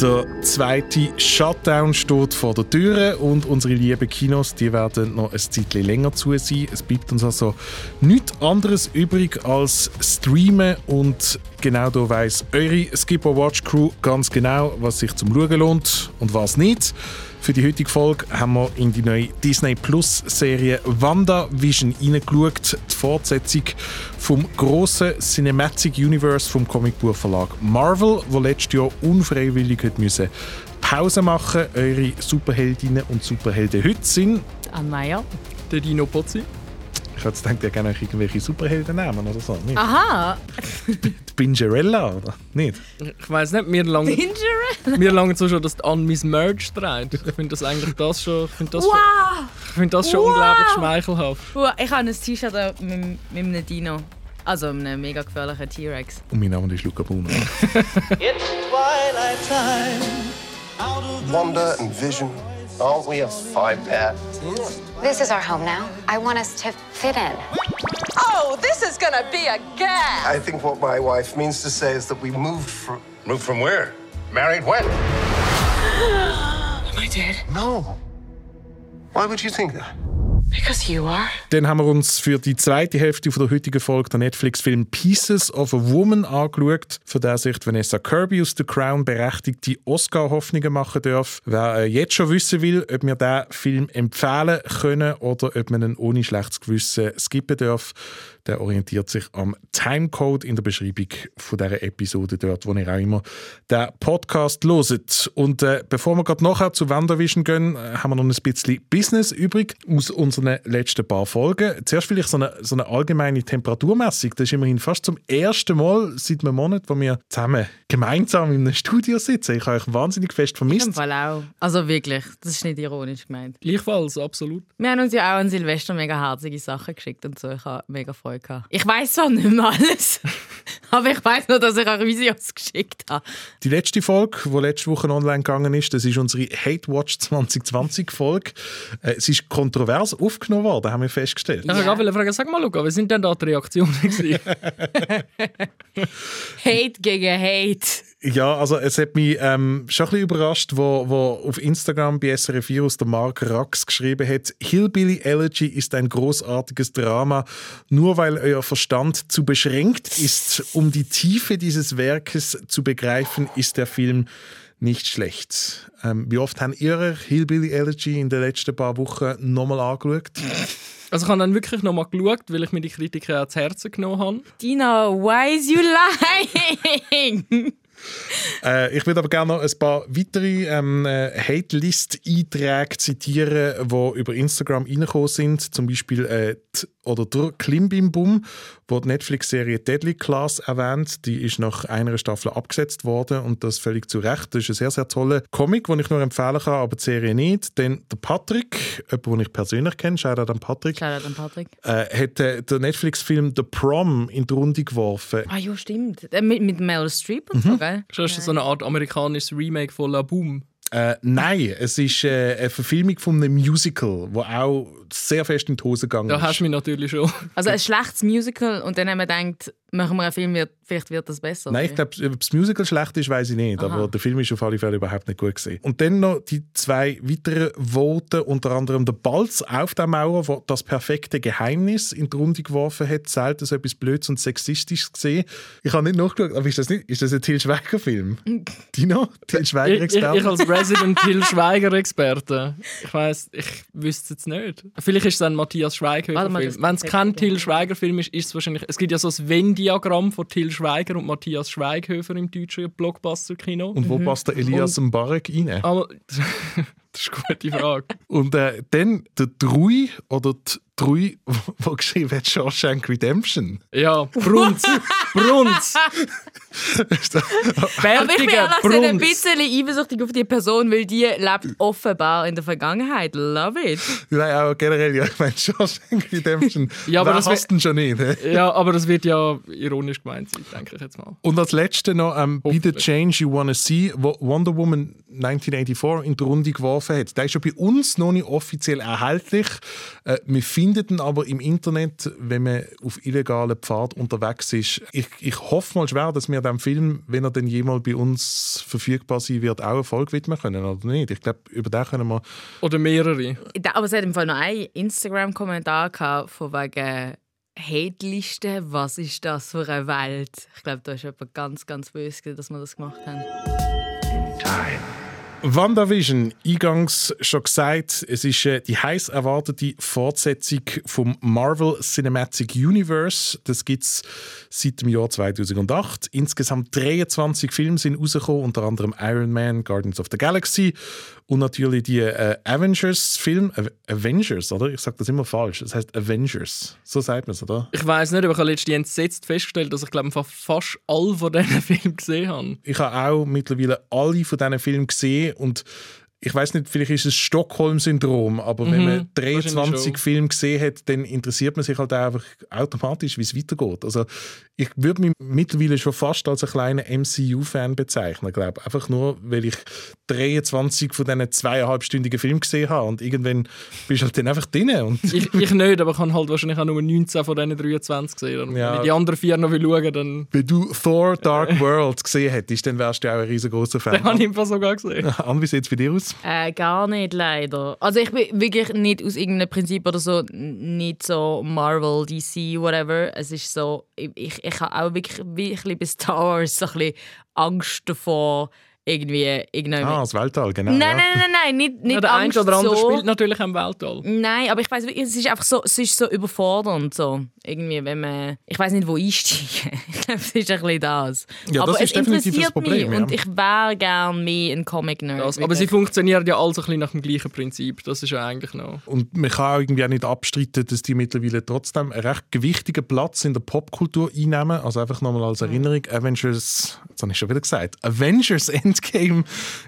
Der zweite Shutdown steht vor der Tür und unsere lieben Kinos die werden noch ein Zeit länger zu sein. Es bleibt uns also nichts anderes übrig als streamen und genau da weiss eure Skipper Watch Crew ganz genau, was sich zum Schauen lohnt und was nicht. Für die heutige Folge haben wir in die neue Disney Plus Serie WandaVision hineingeschaut, die Fortsetzung vom grossen Cinematic Universe vom Comicbuchverlag Marvel, wo letztes Jahr unfreiwillig hat müssen Pause machen. Eure Superheldinnen und Superhelden heute sind Anne Meyer. Der Dino Pozzi. Ich hätte gedacht, ihr gerne irgendwelche Superhelden nehmen oder so. Nicht? Aha! Die Bingerella, oder? Nicht? Ich weiss nicht, mir lange, Ginger? mir lange so schon, dass die Anne mein Merch trägt. Ich finde das eigentlich das schon, ich finde das schon, Wow! ich finde das schon Wow. unglaublich schmeichelhaft. wow! Ich habe ein T-Shirt mit, mit einem Dino. Also einem mega gefährlichen T-Rex. Und mein Name ist Luca Bruno. It's twilight time. Wanda and Vision. Aren't we a five pair? This is our home now. I want us to fit in. Oh, this is gonna be a gas! I think what my wife means to say is that we moved from. Moved from where? Married when? Am I dead? No. Why would you think that? Dann haben wir uns für die zweite Hälfte von der heutigen Folge den Netflix-Film Pieces of a Woman angeschaut, für den sich Vanessa Kirby aus The Crown berechtigte Oscar-Hoffnungen machen darf. Wer äh, jetzt schon wissen will, ob wir diesen Film empfehlen können oder ob man ihn ohne schlechtes Gewissen skippen darf, der orientiert sich am Timecode in der Beschreibung von dieser Episode dort, wo ihr auch immer den Podcast loset. Und äh, bevor wir gerade nachher zu WandaVision gehen, äh, haben wir noch ein bisschen Business übrig aus unseren letzten paar Folgen. Zuerst vielleicht so eine, so eine allgemeine Temperaturmessung. Das ist immerhin fast zum ersten Mal seit einem Monat, wo wir zusammen gemeinsam in einem Studio sitzen. Ich habe euch wahnsinnig fest Im vermisst. Fall auch. Also wirklich, das ist nicht ironisch gemeint. Gleichfalls, absolut. Wir haben uns ja auch an Silvester mega herzige Sachen geschickt und so. Ich habe mega Freude gehabt. Ich weiß zwar nicht mehr alles, aber ich weiß nur, dass ich auch Videos geschickt habe. Die letzte Folge, die letzte Woche online gegangen ist, das ist unsere Hate Watch 2020 Folge. Äh, sie ist kontrovers aufgenommen worden, haben wir festgestellt. Ich wollte gerade fragen, sag mal, Luca, wie sind denn da die Reaktionen? Hate gegen Hate. Ja, also es hat mich ähm, schon ein bisschen überrascht, wo, wo auf Instagram bei SRF Virus der Mark Rax geschrieben hat, Hillbilly Elegy ist ein großartiges Drama, nur weil euer Verstand zu beschränkt ist, um die Tiefe dieses Werkes zu begreifen, ist der Film nicht schlecht. Ähm, wie oft haben ihr Hillbilly Elegy in den letzten paar Wochen nochmal angeschaut? Also ich habe dann wirklich nochmal geschaut, weil ich mir die Kritiken ans Herzen genommen habe. Dina, why is you lying? Äh, ich würde aber gerne noch ein paar weitere ähm, äh, Hate-List-Einträge zitieren, die über Instagram reingekommen sind. Zum Beispiel äh, die, oder der Klimbim-Bum, wo die Netflix-Serie Deadly Class erwähnt. Die ist nach einer Staffel abgesetzt worden und das völlig zu Recht. Das ist ein sehr, sehr toller Comic, den ich nur empfehlen kann, aber die Serie nicht. Dann der Patrick, jemand, den ich persönlich kenne, Shoutout an Patrick, Shoutout an Patrick. äh, hat äh, den Netflix-Film The Prom in die Runde geworfen. Ah ja, stimmt. Äh, mit, mit Meryl Streep und so, gell? Das ist so eine Art amerikanisches Remake von La Boom. Äh, nein, es ist äh, eine Verfilmung von einem Musical, wo auch sehr fest in die Hose gegangen Da ist. hast du mich natürlich schon. Also ein schlechtes Musical und dann haben wir gedacht, machen wir einen Film, wird, vielleicht wird das besser. Nein, ich glaube, ob das Musical schlecht ist, weiß ich nicht. Aha. Aber der Film ist auf alle Fälle überhaupt nicht gut gesehen. Und dann noch die zwei weiteren Voten, unter anderem der Balz auf der Mauer, der das perfekte Geheimnis in die Runde geworfen hat. Selten so etwas Blöds und Sexistisches gesehen. Ich habe nicht nachgeschaut, aber ist das, nicht, ist das ein Till Schweiger-Film? Dino? Till Ich, ich, Schweiger-Experte? ich als Resident Till Schweiger-Experte. Ich weiss, ich wüsste es jetzt nicht. Vielleicht ist es ein Matthias das- Wenn es kein Till Schweiger-Film ist, ist es wahrscheinlich. Es gibt ja so ein Venn-Diagramm von Till Schweiger und Matthias Schweighöfer im deutschen Blockbuster-Kino. Und wo passt der Elias Mbarek rein? Aber das ist eine gute Frage. Und äh, dann der Drui oder die Drui, wo geschrieben hat, Shawshank Redemption. Ja, Brunz. Brunz. Aber ich bin ehrlich ein bisschen eifersüchtig auf die Person, weil die lebt offenbar in der Vergangenheit. Love it. Nein, auch generell, ja, ich meine, Shawshank Redemption. Ja, aber Wer das hasst ihn schon nicht? Ja, aber das wird ja ironisch gemeint sein, denke ich jetzt mal. Und als letzte noch ähm, «Be the. Change You Wanna See», wo Wonder Woman 1984 in die Runde geworfen hat. Der ist ja bei uns noch nicht offiziell erhältlich. Äh, wir finden ihn aber im Internet, wenn man auf illegalen Pfad unterwegs ist. Ich, ich hoffe mal schwer, dass wir dem Film, wenn er denn jemals bei uns verfügbar sein wird, auch eine Folge widmen können oder nicht. Ich glaube, über den können wir... Oder mehrere. Aber es hat im Fall noch einen Instagram-Kommentar gehabt, von wegen Hate-Liste. Was ist das für eine Welt? Ich glaube, da ist jemand ganz, ganz böse, dass wir das gemacht haben. WandaVision, eingangs schon gesagt, es ist äh, die heiß erwartete Fortsetzung vom Marvel Cinematic Universe. Das gibt es seit dem Jahr 2008. Insgesamt 23 Filme sind rausgekommen, unter anderem Iron Man, Guardians of the Galaxy und natürlich die äh, Avengers-Film. Av Avengers, oder? Ich sage das immer falsch. Es heißt Avengers. So sagt man es, oder? Ich weiß nicht, aber ich habe letztens entsetzt festgestellt, dass ich glaube fast alle von diesen Filmen gesehen habe. Ich habe auch mittlerweile alle von diesen Filmen gesehen und ich weiß nicht, vielleicht ist es Stockholm-Syndrom, aber wenn Mhm, man wahrscheinlich 23 schon. Filme gesehen hat, dann interessiert man sich halt einfach automatisch, wie es weitergeht. Also ich würde mich mittlerweile schon fast als einen kleinen MCU-Fan bezeichnen, glaube Einfach nur, weil ich 23 von diesen zweieinhalbstündigen Filmen gesehen habe und irgendwann bist du halt dann einfach drin. Und Ich, ich nicht, aber ich habe halt wahrscheinlich auch nur 19 von diesen 23 gesehen. Ja. Wenn ich die anderen vier noch will schauen dann wenn du Thor Dark World gesehen hättest, dann wärst du auch ein riesengroßer Fan. den habe ich Fall sogar gesehen. An, wie sieht es bei dir aus? Äh, gar nicht, leider. Also ich bin wirklich nicht aus irgendeinem Prinzip oder so, nicht so Marvel, DC, whatever. Es ist so, ich, ich, ich habe auch wirklich, wirklich bei Star Wars so ein bisschen Angst davor, irgendwie, irgendwie... Ah, das Weltall, genau. nein, ja. nein, nein, nein, nicht, nicht Ja, der eine Angst oder andere so. spielt natürlich im Weltall. Nein, aber ich weiß, es ist einfach so, es ist so überfordernd so. Irgendwie, wenn man, ich weiß nicht, wo einsteigen. ich glaube, es ist ein bisschen das. Ja, aber das ist es definitiv das interessiert Problem, mich ja. und ich wäre gern mehr ein Comic-Nerd. Das, aber sie funktionieren ja alle so ein bisschen nach dem gleichen Prinzip. Das ist ja eigentlich noch. Und man kann auch irgendwie auch nicht abstreiten, dass die mittlerweile trotzdem einen recht gewichtigen Platz in der Popkultur einnehmen. Also einfach nochmal als Erinnerung, Avengers, jetzt habe ich schon wieder gesagt, Avengers Endgame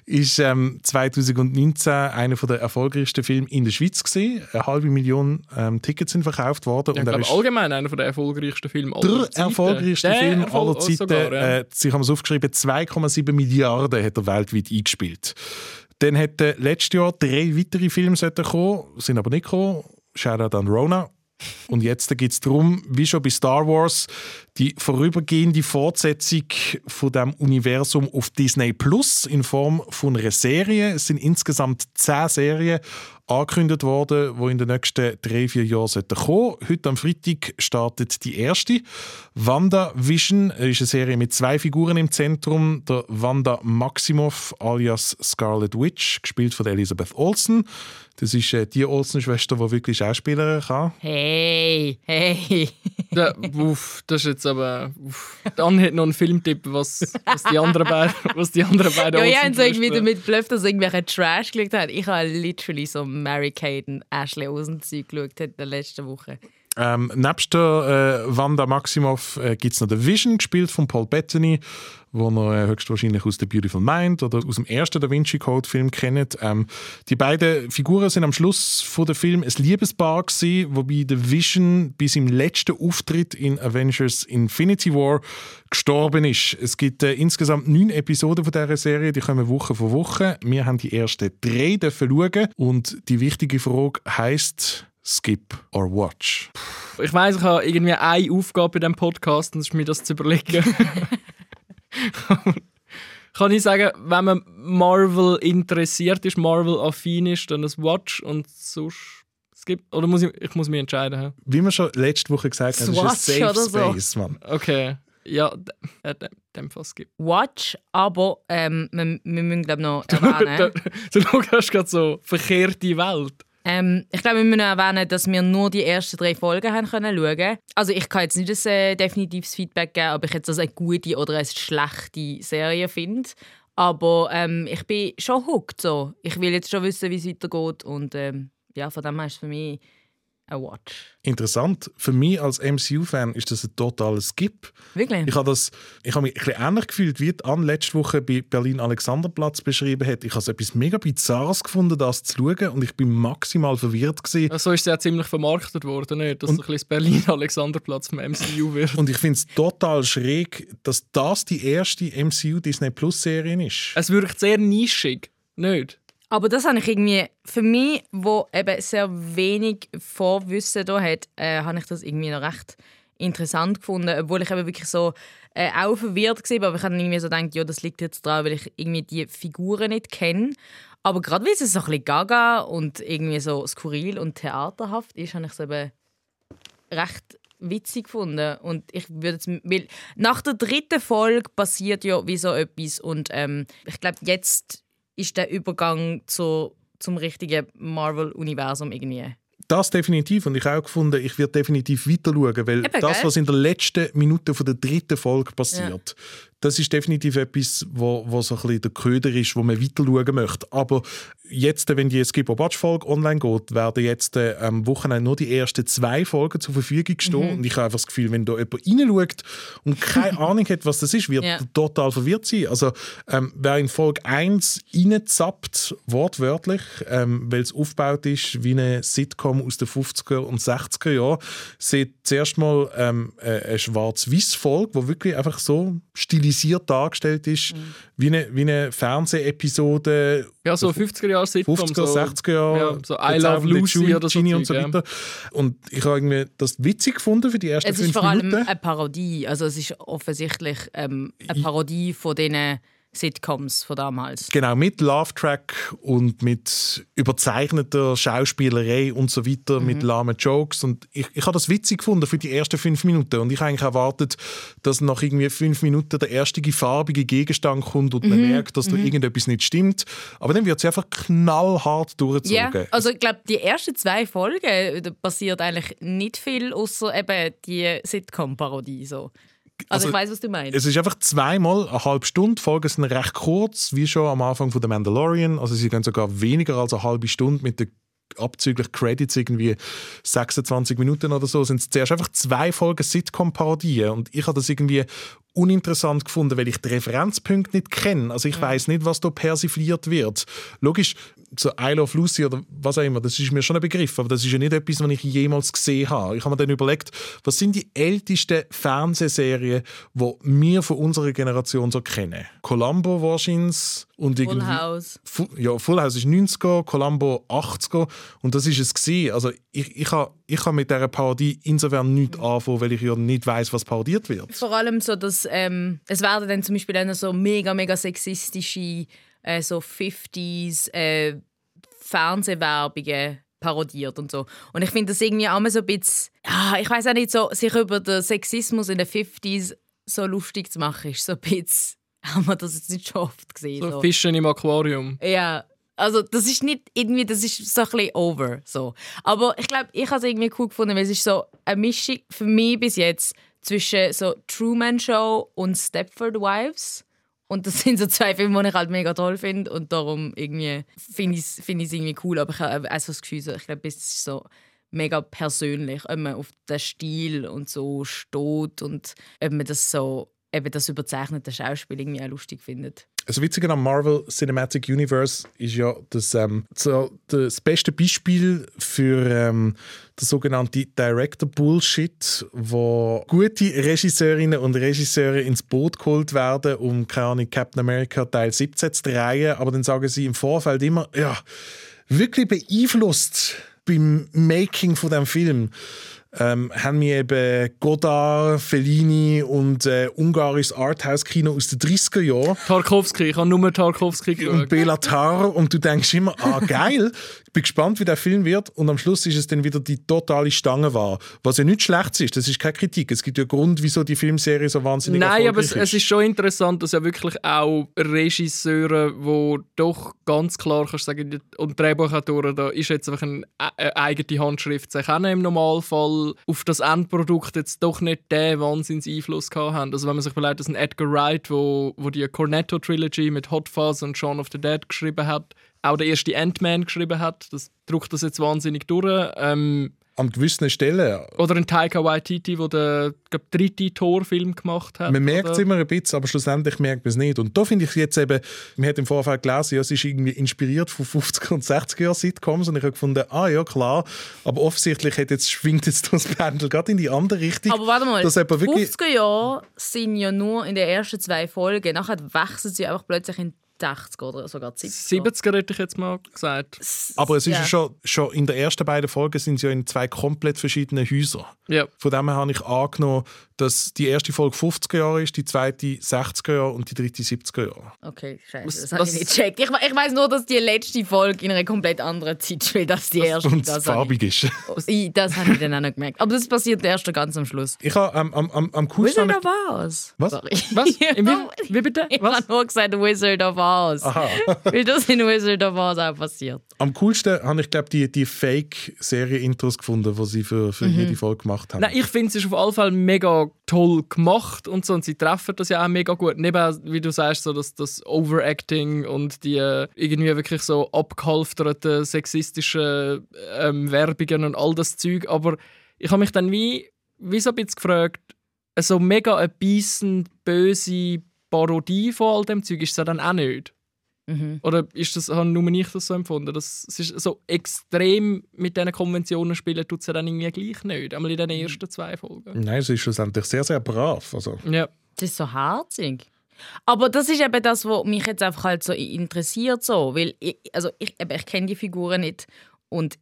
ist ähm, 2019 einer der erfolgreichsten Filme in der Schweiz gewesen. Eine halbe Million ähm, Tickets sind verkauft worden. Ich und er glaube, allgemein einer der erfolgreichsten Filme aller der Zeiten. erfolgreichste Der Film Erfolg- aller Zeiten. sogar, ja. äh, Sie haben es aufgeschrieben, 2,7 Milliarden hat er weltweit eingespielt. Dann hätten letztes Jahr drei weitere Filme kommen, sind aber nicht gekommen. Shoutout an Rona. Und jetzt geht es darum, wie schon bei Star Wars, die vorübergehende Fortsetzung von dem Universum auf Disney Plus in Form von einer Serie. Es sind insgesamt zehn Serien angekündigt worden, die in den nächsten drei, vier Jahren sollten kommen. Heute am Freitag startet die erste. WandaVision ist eine Serie mit zwei Figuren im Zentrum. Der Wanda Maximoff alias Scarlet Witch, gespielt von Elizabeth Olsen. Das ist äh, die Olsen-Schwester, die wirklich Schauspielerin kann. Hey, hey. Der, uff, das ist jetzt aber. Uff. Dann hat noch einen Filmtipp, was, was die anderen beiden. Was die anderen beiden Ja, ich habe so irgendwie damit blöfft, dass irgendwelche Trash geschaut hat. Ich habe literally so Mary Kate und Ashley Olsen Zeug geschaut in der letzten Woche. Ähm, nebst der äh, Wanda Maximoff äh, gibt es noch The Vision, gespielt von Paul Bettany, wo ihr äh, höchstwahrscheinlich aus The Beautiful Mind oder aus dem ersten Da Vinci Code Film kennt. Ähm, die beiden Figuren sind am Schluss von der Film ein Liebespaar gewesen, wobei The Vision bis im letzten Auftritt in Avengers Infinity War gestorben ist. Es gibt äh, insgesamt neun Episoden von dieser Serie, die kommen Woche für Woche. Wir haben die ersten drei dürfen schauen und die wichtige Frage heißt Skip or Watch. Ich weiss, ich habe irgendwie eine Aufgabe bei diesem Podcast und das ist mir das zu überlegen. Kann ich sagen, wenn man Marvel interessiert ist, Marvel-affin ist, dann das Watch und sonst es gibt oder muss ich, ich muss mich entscheiden. Wie wir schon letzte Woche gesagt haben, das ist ein Safe so. Space, Mann. Okay, ja, äh, dem, dem Fall skip. Watch, aber ähm, wir, wir müssen glaube noch erwähnen. du schaust gerade so verkehrte Welt. Ähm, ich glaube, wir müssen erwähnen, dass wir nur die ersten drei Folgen haben können schauen. Also ich kann jetzt nicht ein äh, definitives Feedback geben, ob ich jetzt das eine gute oder eine schlechte Serie finde. Aber ähm, ich bin schon hooked. So. Ich will jetzt schon wissen, wie es weitergeht. Und ähm, ja, von dem her ist es für mich ein Watch. Interessant. Für mich als MCU-Fan ist das ein totaler Skip. Wirklich? Ich habe das, ich habe mich ein bisschen ähnlich gefühlt, wie die Anne letzte Woche bei Berlin Alexanderplatz beschrieben hat. Ich habe es etwas mega Bizarres gefunden, das zu schauen und ich bin maximal verwirrt gewesen. So ist es ja ziemlich vermarktet worden, nicht? dass so ein bisschen das Berlin-Alexanderplatz vom MCU wird. Und ich finde es total schräg, dass das die erste MCU Disney Plus Serie ist. Es wirkt sehr nischig, nicht? Aber das habe ich irgendwie, für mich, wo eben sehr wenig Vorwissen da hat, äh, habe ich das irgendwie noch recht interessant gefunden, obwohl ich eben wirklich so äh, auch verwirrt war, aber ich habe irgendwie so gedacht, ja, das liegt jetzt daran, weil ich irgendwie die Figuren nicht kenne. Aber gerade weil es so ein bisschen gaga und irgendwie so skurril und theaterhaft ist, habe ich es eben recht witzig gefunden. Und ich würde jetzt, weil nach der dritten Folge passiert ja wie so etwas und ähm, ich glaube, jetzt ist der Übergang zu, zum richtigen Marvel-Universum irgendwie. Das definitiv. Und ich habe auch gefunden, ich werde definitiv weiter schauen, weil Eben, das, was in der letzten Minute von der dritten Folge passiert, das ist definitiv etwas, wo, wo so ein bisschen der Köder ist, wo man weiter schauen möchte. Aber jetzt, wenn die Skip Watch Folge online geht, werden jetzt äh, am Wochenende nur die ersten zwei Folgen zur Verfügung stehen. Mhm. Und ich habe einfach das Gefühl, wenn da jemand reinschaut und keine Ahnung hat, was das ist, wird Ja. total verwirrt sein. Also, ähm, wer in Folge 1 reinzappt, wortwörtlich, ähm, weil es aufgebaut ist wie eine Sitcom aus den 50er und 60er Jahren, sieht zuerst mal ähm, äh, eine Schwarz-Weiß-Folge, die wirklich einfach so stilisiert dargestellt ist, wie eine, wie eine Fernsehepisode Ja, so 50er Jahre Sitcom. 50er, so, 60er Jahre. Ja, so I Love Lucy oder so. Genie und so ja. weiter. Und ich habe irgendwie das witzig gefunden für die ersten Es ist fünf vor allem Minuten. eine Parodie. Also es ist offensichtlich ähm, eine Parodie von den Sitcoms von damals. Genau, mit Love-Track und mit überzeichneter Schauspielerei und so weiter, Mhm. mit lahmen Jokes. Und ich, ich habe das witzig gefunden für die ersten fünf Minuten. Und ich habe eigentlich erwartet, dass nach irgendwie fünf Minuten der erste farbige Gegenstand kommt und man Mhm. merkt, dass da irgendetwas nicht stimmt. Aber dann wird sie einfach knallhart Ja, durchgezogen. also ich glaube, die ersten zwei Folgen passiert eigentlich nicht viel, außer eben die Sitcom-Parodie. So. Also, Also, ich weiß, was du meinst. Es ist einfach zweimal eine halbe Stunde. Die Folgen sind recht kurz, wie schon am Anfang von The Mandalorian. Also sie gehen sogar weniger als eine halbe Stunde mit den abzüglich Credits irgendwie 26 Minuten oder so. Sind es zuerst einfach zwei Folgen Sitcom-Parodien. Und ich habe das irgendwie uninteressant gefunden, weil ich die Referenzpunkte nicht kenne. Also ich weiß nicht, was da persifliert wird. Logisch, so I Love Lucy oder was auch immer, das ist mir schon ein Begriff, aber das ist ja nicht etwas, was ich jemals gesehen habe. Ich habe mir dann überlegt, was sind die ältesten Fernsehserien, die wir von unserer Generation so kennen? Columbo wahrscheinlich und Full irgendwie... House. Fu- ja, Full House ist 90er, Columbo 80er und das ist es gewesen. Also ich, ich habe ich ha mit dieser Parodie insofern nichts anfangen, weil ich ja nicht weiß, was parodiert wird. Vor allem so, dass ähm, es werden dann zum Beispiel dann so mega, mega sexistische äh, so 50s äh, Fernsehwerbungen parodiert und so. Und ich finde das irgendwie immer so ein bisschen, ja, ich weiß auch nicht, so, sich über den Sexismus in den 50s so lustig zu machen, ist so ein bisschen, haben wir das jetzt nicht schon oft gesehen. So So. Fischen im Aquarium. Ja, also das ist nicht irgendwie, das ist so ein bisschen over. So. Aber ich glaube, ich habe es irgendwie cool gefunden, weil es ist so eine Mischung für mich bis jetzt zwischen so Truman Show und Stepford Wives. Und das sind so zwei Filme, die ich halt mega toll finde und darum finde ich es find irgendwie cool. Aber ich habe auch so das Gefühl, ich glaube, es ist so mega persönlich, ob man auf den Stil und so steht und ob man das so eben das überzeichnete Schauspiel irgendwie auch lustig findet. Das Witzige am Marvel Cinematic Universe ist ja, dass ähm, das beste Beispiel für ähm, der sogenannte Director Bullshit, wo gute Regisseurinnen und Regisseure ins Boot geholt werden, um keine Ahnung, Captain America Teil 17 zu drehen, aber dann sagen sie im Vorfeld immer, ja, wirklich beeinflusst beim Making von dem Film ähm, haben wir eben Godard, Fellini und äh, ungarisches Arthouse-Kino aus den 30er Jahren. Tarkovsky, ich habe nur Tarkovsky und geschaut. Belatar und du denkst immer, ah geil, bin gespannt, wie der Film wird und am Schluss ist es dann wieder die totale Stange war. Was ja nichts Schlechtes ist, das ist keine Kritik. Es gibt ja Grund, wieso die Filmserie so wahnsinnig Nein, aber es, es ist schon interessant, dass ja wirklich auch Regisseure, wo doch ganz klar kannst sagen, und Drehbuchautoren, da ist jetzt einfach eine, eine eigene Handschrift zu erkennen im Normalfall, auf das Endprodukt jetzt doch nicht den Wahnsinns-Einfluss gehabt haben. Also wenn man sich überlegt, dass ein Edgar Wright, wo, wo die Cornetto-Trilogy mit Hot Fuzz und Shaun of the Dead geschrieben hat, auch der erste Ant-Man geschrieben hat, das drückt das jetzt wahnsinnig durch. Ähm, An gewissen Stellen. oder ein Taika Waititi, der den glaub, dritten Torfilm gemacht hat. Man merkt es immer ein bisschen, aber schlussendlich merkt man es nicht. Und da finde ich jetzt eben, man hat im Vorfeld gelesen, ja, es ist irgendwie inspiriert von 50er und 60er Jahren Sitcoms und ich habe gefunden, ah ja, klar, aber offensichtlich hat jetzt, schwingt jetzt das Pendel gerade in die andere Richtung. Aber warte mal, dass die jemand wirklich 50er Jahre sind ja nur in den ersten zwei Folgen. Nachher wechseln sie einfach plötzlich in 60 oder sogar 70. 70er hätte ich jetzt mal gesagt. Aber es ist ja. schon, schon in den ersten beiden Folgen sind sie ja in zwei komplett verschiedenen Häusern. Ja. Von dem her habe ich angenommen, dass die erste Folge 50er Jahre ist, die zweite 60er Jahre und die dritte 70er Jahre. Okay, scheiße, Was- das habe ich nicht gecheckt. Ich, ich weiß nur, dass die letzte Folge in einer komplett anderen Zeit spielt als die erste. Und Das farbig ist. ich, ich- das habe ich dann auch noch gemerkt. Aber das passiert erst ganz am Schluss. Ich habe am, am, am, am coolsten... Wizard of Oz. Was? Sorry. Was? Wie, wie bitte? Ich Was? habe nur gesagt Wizard of Oz. Aha. Weil das in Wizard of Oz auch passiert. am coolsten habe ich, glaube die, die Fake-Serie-Intros gefunden, die sie für, für jede Folge gemacht haben. Nein, ich finde, es ist auf alle Fälle mega toll gemacht und so. Und sie treffen das ja auch mega gut. Neben, wie du sagst, so das, das Overacting und die äh, irgendwie wirklich so abgehalfterten sexistischen ähm, Werbungen und all das Zeug. Aber ich habe mich dann wie, wie so ein bisschen gefragt, so mega eine beißend böse Parodie von all dem Zeug ist es ja dann auch nicht. Mhm. Oder ist das, habe nur ich das so empfunden? Das, es ist so extrem mit diesen Konventionen spielen, tut es ja dann irgendwie gleich nicht. Einmal in den ersten zwei Folgen. Nein, es ist schlussendlich sehr, sehr brav. Also, Ja. Das ist so herzig. Aber das ist eben das, was mich jetzt einfach halt so interessiert. So. Weil ich, also ich, eben, ich kenne die Figuren nicht. Und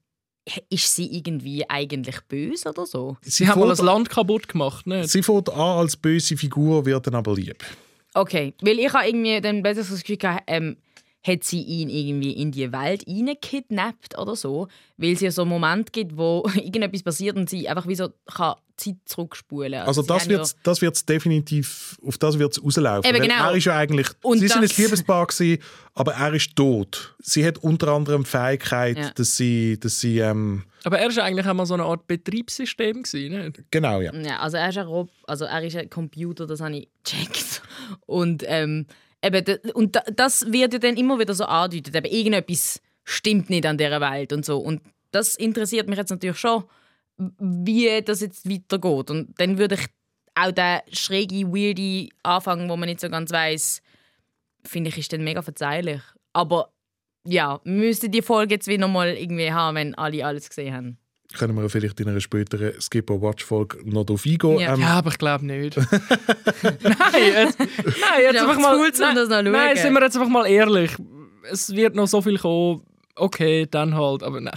ist sie irgendwie eigentlich böse oder so? Sie haben mal fährt- das Land kaputt gemacht, nicht? Sie fängt an als böse Figur, wird dann aber lieb. Okay, weil ich habe irgendwie dann besser das Gefühl gehabt, ähm, hat sie ihn irgendwie in die Welt reingekidnappt oder so, weil es ja so einen Moment gibt, wo irgendetwas passiert und sie einfach wie so kann Zeit zurückspulen. Also sie das wird das wird's definitiv, auf das wird es rauslaufen. Eben genau. Er ist ja eigentlich, Und sie sind ein Liebespaar gewesen, aber er ist tot. Sie hat unter anderem die Fähigkeit, Ja. dass sie, dass sie ähm, Aber er war eigentlich auch mal so eine Art Betriebssystem. Gewesen, nicht? genau, ja. Ja, also er ist ein Rob also er ist ein Computer, das habe ich gecheckt. Und ähm, eben, und da, das wird ja dann immer wieder so andeutet, eben irgendetwas stimmt nicht an dieser Welt und so. Und das interessiert mich jetzt natürlich schon, wie das jetzt weitergeht. Und dann würde ich auch den schräge, weirde Anfang, wo man nicht so ganz weiß, finde ich, ist dann mega verzeihlich. Aber ja, wir müssten die Folge jetzt wieder mal irgendwie haben, wenn alle alles gesehen haben. Können wir vielleicht in einer späteren Skipper-Watch-Folge noch darauf eingehen. Ja. Ähm, Ja, aber ich glaube nicht. nein, jetzt, nein, jetzt einfach mal. cool, nein, das noch nein, sind wir jetzt einfach mal ehrlich. Es wird noch so viel kommen. Okay, dann halt. Aber nein,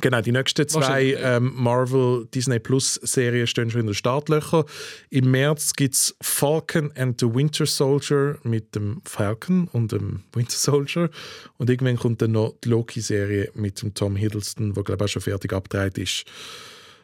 Genau, die nächsten zwei ähm, Marvel Disney Plus Serien stehen schon in den Startlöchern. Im März gibt es Falcon and the Winter Soldier mit dem Falcon und dem Winter Soldier. Und irgendwann kommt dann noch die Loki-Serie mit dem Tom Hiddleston, wo glaube ich auch schon fertig abgedreht ist.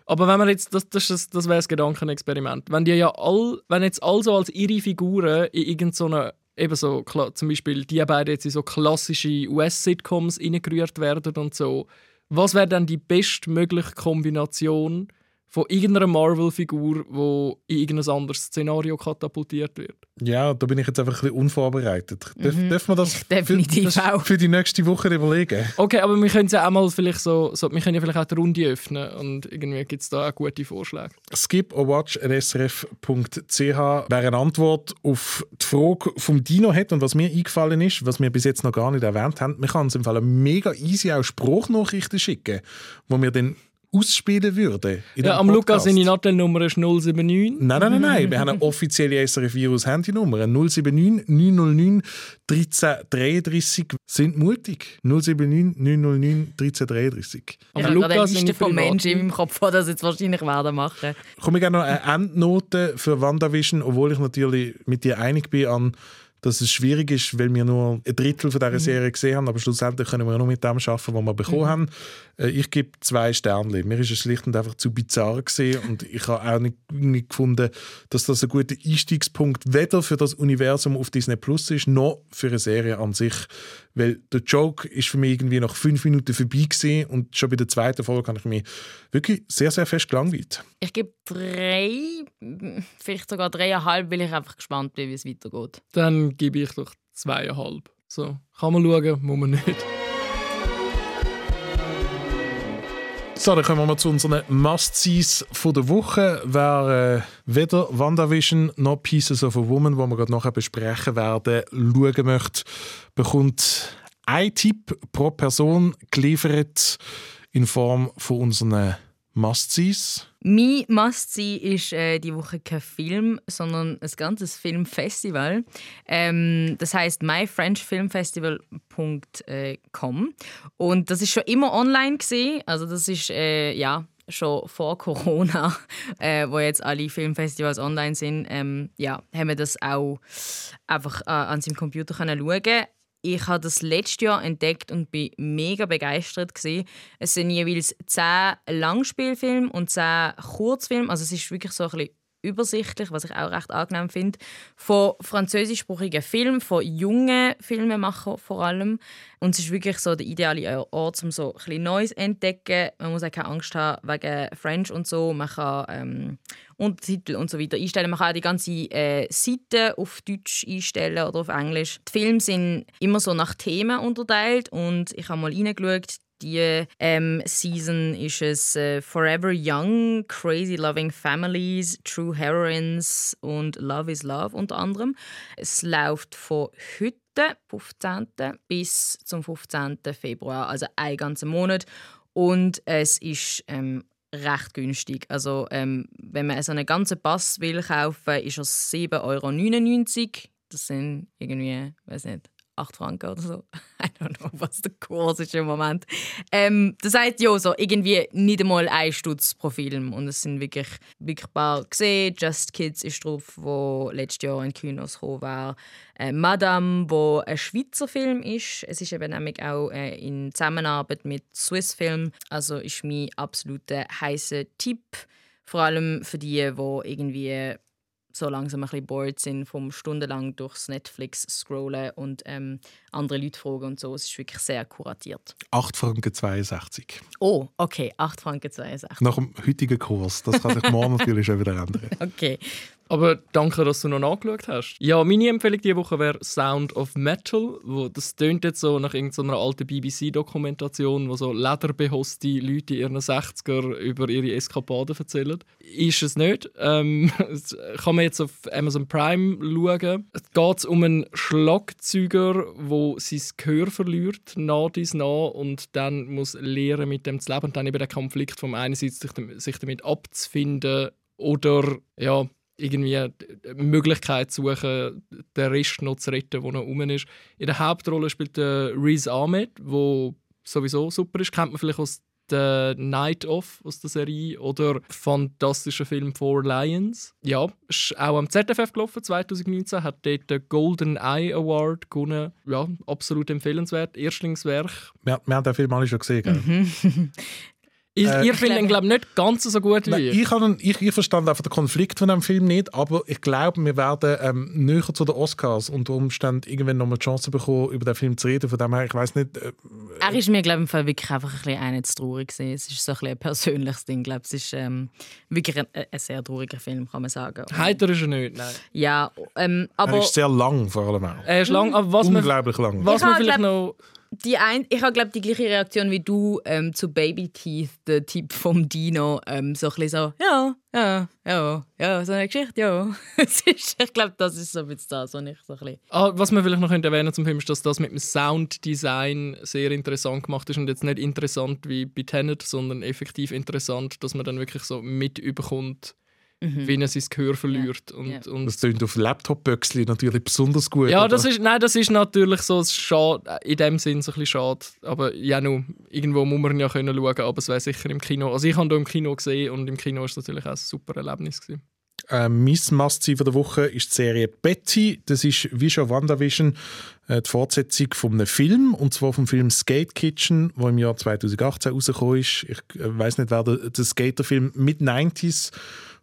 Aber wenn man jetzt, das, das, ist- das wäre das Gedankenexperiment. Wenn die ja all, wenn jetzt also als ihre Figuren in irgendeiner eben so, zum Beispiel die beiden jetzt in so klassische US-Sitcoms reingerührt werden und so, was wäre dann die bestmögliche Kombination von irgendeiner Marvel-Figur, die in irgendein anderes Szenario katapultiert wird? Ja, da bin ich jetzt einfach ein bisschen unvorbereitet. Darf, darf man das Definitiv für, auch. für die nächste Woche überlegen? Okay, aber wir können ja auch mal vielleicht so, so wir können ja vielleicht auch die Runde öffnen und irgendwie gibt es da auch gute Vorschläge. skipowatch.srf.ch wäre eine Antwort auf die Frage vom Dino hat und was mir eingefallen ist, was wir bis jetzt noch gar nicht erwähnt haben. Man kann uns im Fall mega easy auch Spruchnachrichten schicken, wo wir dann ausspielen würden. in Ja, am Lukas Podcast. seine Nattelnummer ist 079. Nein, nein, nein, nein. Wir haben eine offizielle SRF Virus Handynummer. 079 909 1333. Sind mutig. 079 909 1333. Ich Aber eine Lukas von Privat- Menschen in meinem Kopf, die das jetzt wahrscheinlich werden machen. Komme ich gerne noch eine Endnote für WandaVision, obwohl ich natürlich mit dir einig bin an dass es schwierig ist, weil wir nur ein Drittel von dieser Serie gesehen haben, aber schlussendlich können wir nur mit dem arbeiten, was wir bekommen haben. Äh, Ich gebe zwei Sterne. Mir ist es schlicht und einfach zu bizarr gesehen und ich habe auch nicht, nicht gefunden, dass das ein guter Einstiegspunkt weder für das Universum auf Disney Plus ist, noch für eine Serie an sich. Weil der Joke ist für mich irgendwie nach fünf Minuten vorbei gewesen und schon bei der zweiten Folge habe ich mich wirklich sehr, sehr fest gelangweilt. Ich gebe drei, vielleicht sogar dreieinhalb, weil ich einfach gespannt bin, wie es weitergeht. Dann gebe ich doch zweieinhalb. So, kann man schauen, muss man nicht. So, dann kommen wir mal zu unseren Must-Sees der Woche. Wer äh, weder WandaVision noch Pieces of a Woman, wo wir gerade nachher besprechen werden, schauen möchte, bekommt ein Tipp pro Person geliefert in Form von unseren Must-Sees. Mein Must-See ist äh, die Woche kein Film, sondern ein ganzes Filmfestival. Ähm, das heißt myfrenchfilmfestival.com und das ist schon immer online gesehen. Also das ist äh, ja schon vor Corona, äh, wo jetzt alle Filmfestivals online sind, ähm, ja, haben wir das auch einfach äh, an seinem Computer können schauen ich habe das letztes Jahr entdeckt und bin mega begeistert gewesen. Es sind jeweils zehn Langspielfilme und zehn Kurzfilme. Also es ist wirklich so ein bisschen übersichtlich, was ich auch recht angenehm finde, von französischsprachigen Filmen, von jungen Filmemachern vor allem. Und es ist wirklich so der ideale Ort, um so ein Neues zu entdecken. Man muss auch keine Angst haben wegen French und so. Man kann ähm, Untertitel und so weiter einstellen. Man kann auch die ganze äh, Seite auf Deutsch einstellen oder auf Englisch. Die Filme sind immer so nach Themen unterteilt und ich habe mal reingeschaut, die ähm, Season ist es äh, Forever Young, Crazy Loving Families, True Heroines und Love is Love unter anderem. Es läuft von heute, 15. bis zum 15. Februar, also einen ganzen Monat. Und es ist ähm, recht günstig. Also ähm, wenn man so einen ganzen Pass will kaufen, ist er 7,99 Euro. Das sind irgendwie, weiß nicht, 8 Franken oder so. I don't know, was der Kurs ist im Moment. Ähm, das heißt ja so irgendwie nicht einmal ein Stutz pro Film. Und es sind wirklich, wirklich ein paar gesehen. Just Kids ist drauf, wo letztes Jahr in Kinos gekommen war. Äh, Madame, wo ein Schweizer Film ist. Es ist eben nämlich auch äh, in Zusammenarbeit mit Swiss Film. Also ist mein absoluter heißer Tipp. Vor allem für die, die irgendwie so langsam ein bisschen bored sind vom stundenlang durchs Netflix scrollen und ähm, andere Leute fragen und so. Es ist wirklich sehr kuratiert. 8 Franken 62. Oh, okay, 8 Franken 62. Nach dem heutigen Kurs. Das kann sich morgen natürlich schon wieder ändern. Okay. Aber danke, dass du noch nachgeschaut hast. Ja, meine Empfehlung diese Woche wäre Sound of Metal. Wo, das tönt jetzt so nach irgendeiner alten BBC-Dokumentation, wo so lederbehosste Leute in ihren 60er über ihre Eskapaden erzählen. Ist es nicht. Ähm, kann man jetzt auf Amazon Prime schauen. Es geht um einen Schlagzeuger, der sein Gehör verliert, nach dies nach, und dann muss lernen, mit dem zu leben. Und dann eben der Konflikt vom einerseits sich damit abzufinden oder ja, irgendwie eine Möglichkeit zu suchen, den Rest noch zu retten, der noch rum ist. In der Hauptrolle spielt der Riz Ahmed, der sowieso super ist. Kennt man vielleicht aus der Night Of aus der Serie oder fantastischer Film Four Lions. Ja, ist auch am ZFF gelaufen, 2019, hat dort den Golden Eye Award gewonnen. Ja, absolut empfehlenswert. Erstlingswerk. Wir, wir haben den Film alle schon gesehen, gell? Mhm. Äh, ihr findet ihn, glaube ich, nicht ganz so gut wie Nein, ich, habe, ich, ich verstand einfach den Konflikt von dem Film nicht, aber ich glaube, wir werden ähm, näher zu den Oscars unter Umständen irgendwann noch mal die Chance bekommen, über den Film zu reden. Von dem her, ich weiß nicht. Äh, er ist mir, glaube ich, wirklich einfach ein bisschen eine zu traurig gewesen. Es ist so ein, ein persönliches Ding, glaube Es ist ähm, wirklich ein, ein, sehr trauriger Film, kann man sagen. Heiter ist er nicht, nein. Ja, ähm, aber... Er ist sehr lang, vor allem auch. Er ist lang, aber was Unglaublich man, lang. Was man vielleicht glaub, noch die ein, ich habe glaube die gleiche Reaktion wie du ähm, zu Baby Teeth, der Typ vom Dino, ähm, so ein bisschen so, ja, ja, ja, ja, so eine Geschichte, ja. ich glaube, das ist so ein bisschen das, was ich so ein bisschen... Ah, was man vielleicht noch erwähnen zum Film ist, dass das mit dem Sounddesign sehr interessant gemacht ist und jetzt nicht interessant wie bei Tenet, sondern effektiv interessant, dass man dann wirklich so mitbekommt, mhm. wie er sein Gehör verliert. Ja. Und, ja. und das klingt auf Laptop-Böckchen natürlich besonders gut. Ja, das ist, nein, das ist natürlich so schade, in dem Sinn so ein bisschen schade. Aber ja, nur, irgendwo muss man ja können schauen, aber es wäre sicher im Kino. Also ich habe hier im Kino gesehen und im Kino war es natürlich auch ein super Erlebnis. Gewesen. Äh, mein must der Woche ist die Serie Betty. Das ist wie schon WandaVision äh, die Fortsetzung von einem Film, und zwar vom Film Skate Kitchen, der im Jahr 2018 rausgekommen ist. Ich äh, weiß nicht, wer den, den Skaterfilm Mid-90s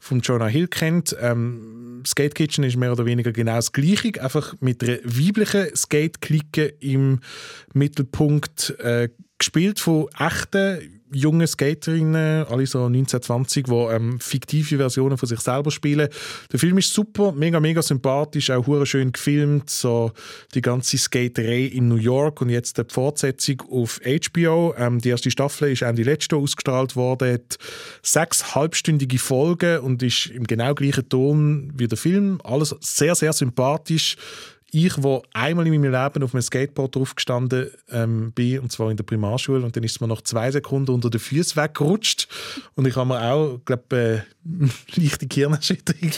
von Jonah Hill kennt. Ähm, Skate Kitchen ist mehr oder weniger genau das Gleiche, einfach mit einer weiblichen Skate-Clique im Mittelpunkt, äh, gespielt von echten junge Skaterinnen, alle so 19, 20, die ähm, fiktive Versionen von sich selber spielen. Der Film ist super, mega, mega sympathisch, auch hure schön gefilmt, so die ganze Skaterei in New York und jetzt die Fortsetzung auf HBO. Ähm, die erste Staffel ist Ende letzte ausgestrahlt worden, hat sechs halbstündige Folgen und ist im genau gleichen Ton wie der Film. Alles sehr, sehr sympathisch ich, wo einmal in meinem Leben auf einem Skateboard draufgestanden ähm, bin, und zwar in der Primarschule, und dann ist es mir nach zwei Sekunden unter den Füßen weggerutscht. Und ich habe mir auch, glaube äh, leichte Gehirnerschütterung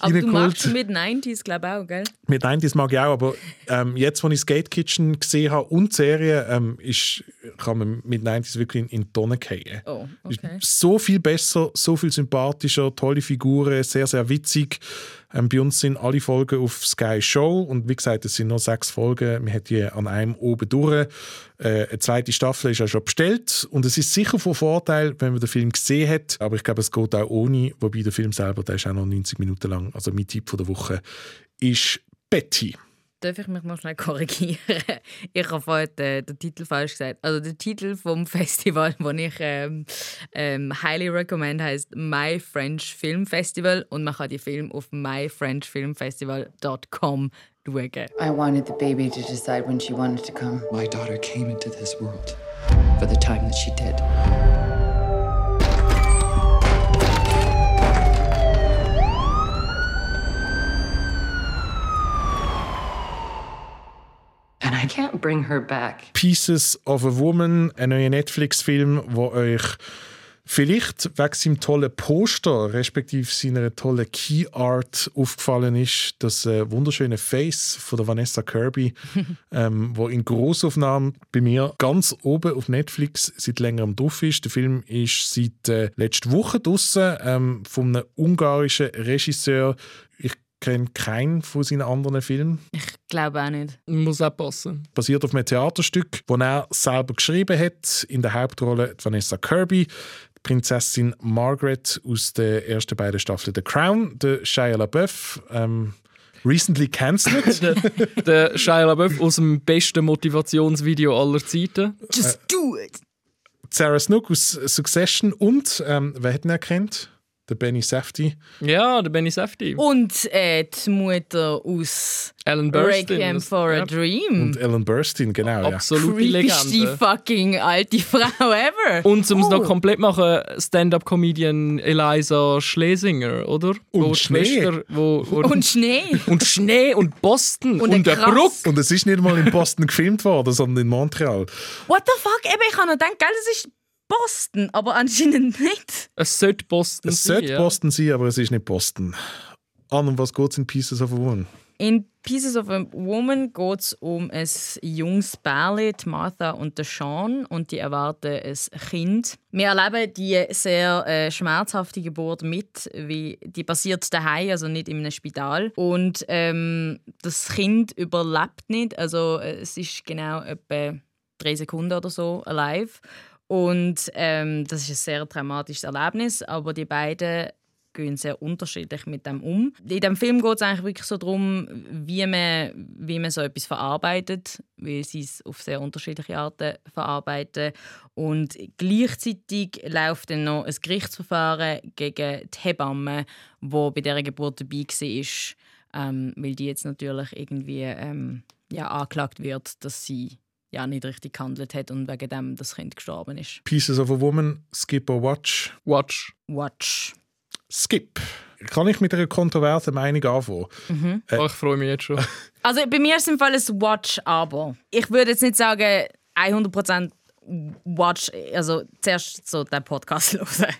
Aber du machst mit 90s, glaube ich auch, gell? Mit 90s mag ich auch, aber ähm, jetzt, als ich Skate Kitchen gesehen habe und die Serie, ähm, ist, kann man mit 90s wirklich in, in die Tonne fallen. Oh, okay. So viel besser, so viel sympathischer, tolle Figuren, sehr, sehr witzig. Ähm, bei uns sind alle Folgen auf Sky Show und wie gesagt, es sind nur sechs Folgen. Wir haben die an einem oben durch. Äh, eine zweite Staffel ist ja schon bestellt und es ist sicher von Vorteil, wenn man den Film gesehen hat. Aber ich glaube, es geht auch ohne, wobei der Film selber, der ist auch noch 90 Minuten lang. Also mein Tipp von der Woche ist Betty. Darf ich mich mal schnell korrigieren? Ich habe vorhin den, den, Titel falsch gesagt. Also der Titel vom Festival, den ich ähm, ähm, highly recommend, heißt My French Film Festival und man kann die Film auf myfrenchfilmfestival.com schauen. I wanted the baby to decide when she wanted to come. My daughter came into this world for the time that she did. And I can't bring her back. Pieces of a Woman, ein neuer Netflix-Film, wo euch vielleicht wegen seinem tollen Poster, respektive seiner tollen Key Art aufgefallen ist, das äh, wunderschöne Face von der Vanessa Kirby, ähm, wo in Großaufnahmen bei mir ganz oben auf Netflix seit längerem drauf ist. Der Film ist seit äh, letzter Woche draußen ähm, von einem ungarischen Regisseur. Ich kenne keinen von seinen anderen Filmen. Ich glaube auch nicht. Muss auch passen. Basiert auf einem Theaterstück, das er selber geschrieben hat. In der Hauptrolle Vanessa Kirby, die Prinzessin Margaret aus den ersten beiden Staffeln The Crown, der Shia LaBeouf. Ähm, recently cancelled. der, der Shia LaBeouf aus dem besten Motivationsvideo aller Zeiten. Just do it! Sarah Snook aus Succession und, ähm, wer hat ihn erkannt? Der Benny Safdie. Ja, der Benny Safdie. Und äh, die Mutter aus Ellen Burstyn. Requiem for a Dream. Und Ellen Burstyn, genau. Absolute ja. Legende. fucking alte Frau ever. Und um es oh. noch komplett machen, Stand-up-Comedian Eliza Schlesinger, oder? Und wo Schnee. Schwester, wo, wo und Schnee. Und Schnee und Boston und, und der Bruck. Und es ist nicht mal in Boston gefilmt worden, sondern in Montreal. What the fuck? Eben, ich habe noch gedacht, gell, das ist Boston, aber anscheinend nicht. Es sollte Boston es sein. sollte ja. Boston sein, aber es ist nicht Boston. An um was geht es in Pieces of a Woman? In Pieces of a Woman geht es um ein junges Pärchen, Martha und der Sean, und die erwarten ein Kind. Wir erleben die sehr äh, schmerzhafte Geburt mit, wie die passiert daheim, also nicht in einem Spital. Und ähm, das Kind überlebt nicht, also äh, es ist genau etwa drei Sekunden oder so alive. Und ähm, das ist ein sehr traumatisches Erlebnis, aber die beiden gehen sehr unterschiedlich mit dem um. In dem Film geht es eigentlich wirklich so darum, wie man, wie man so etwas verarbeitet, weil sie es auf sehr unterschiedliche Arten verarbeiten. Und gleichzeitig läuft dann noch ein Gerichtsverfahren gegen die Hebamme, wo bei dieser Geburt dabei war, ähm, weil die jetzt natürlich irgendwie ähm, ja, angeklagt wird, dass sie ja, nicht richtig gehandelt hat und wegen dem das Kind gestorben ist. Pieces of a Woman, Skip or Watch? Watch. Watch. Skip. Kann ich mit einer kontroversen Meinung anfangen? Mhm. Äh, oh, ich freue mich jetzt schon. Also bei mir ist es im Fall ein Watch, aber ich würde jetzt nicht sagen 100% Watch, also zuerst so den Podcast hören.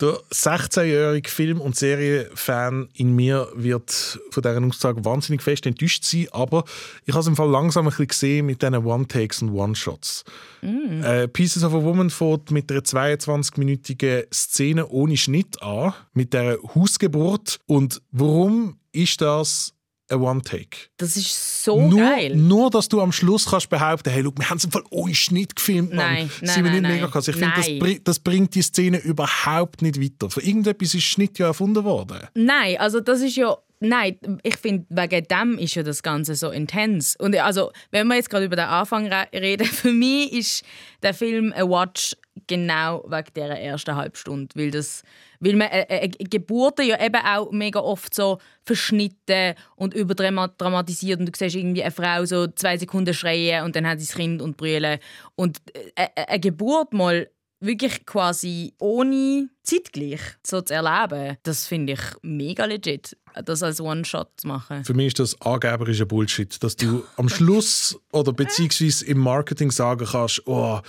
Der 16-jährige Film- und Serienfan in mir wird von dieser Aussage wahnsinnig fest enttäuscht sein, aber ich habe es im Fall langsam ein bisschen gesehen mit diesen One-Takes und One-Shots. Mm. Äh, Pieces of a Woman fängt mit einer 22-minütigen Szene ohne Schnitt an, mit der Hausgeburt. Und warum ist das ein One-Take. Das ist so nur, geil. Nur, dass du am Schluss kannst behaupten hey, look, wir haben es im Fall ohne Schnitt gefilmt. Mann. Nein, nein, Sind wir nicht nein, mega nein. krass. Ich finde, das, Nein. das bringt die Szene überhaupt nicht weiter. Für irgendetwas ist Schnitt ja erfunden worden. Nein, also das ist ja. Nein, ich finde, wegen dem ist ja das Ganze so intens. Und also, wenn wir jetzt gerade über den Anfang re- reden, für mich ist der Film ein Watch genau wegen dieser ersten Halbstunde. Weil, das, weil man äh, äh, Geburten ja eben auch mega oft so verschnitten und überdramatisiert. Und du siehst irgendwie eine Frau so zwei Sekunden schreien und dann hat sie das Kind und brüllen. Und äh, äh, eine Geburt mal wirklich quasi ohne zeitgleich so zu erleben, das finde ich mega legit. Das als One-Shot zu machen. Für mich ist das angeberischer Bullshit, dass du am Schluss oder beziehungsweise im Marketing sagen kannst, oh,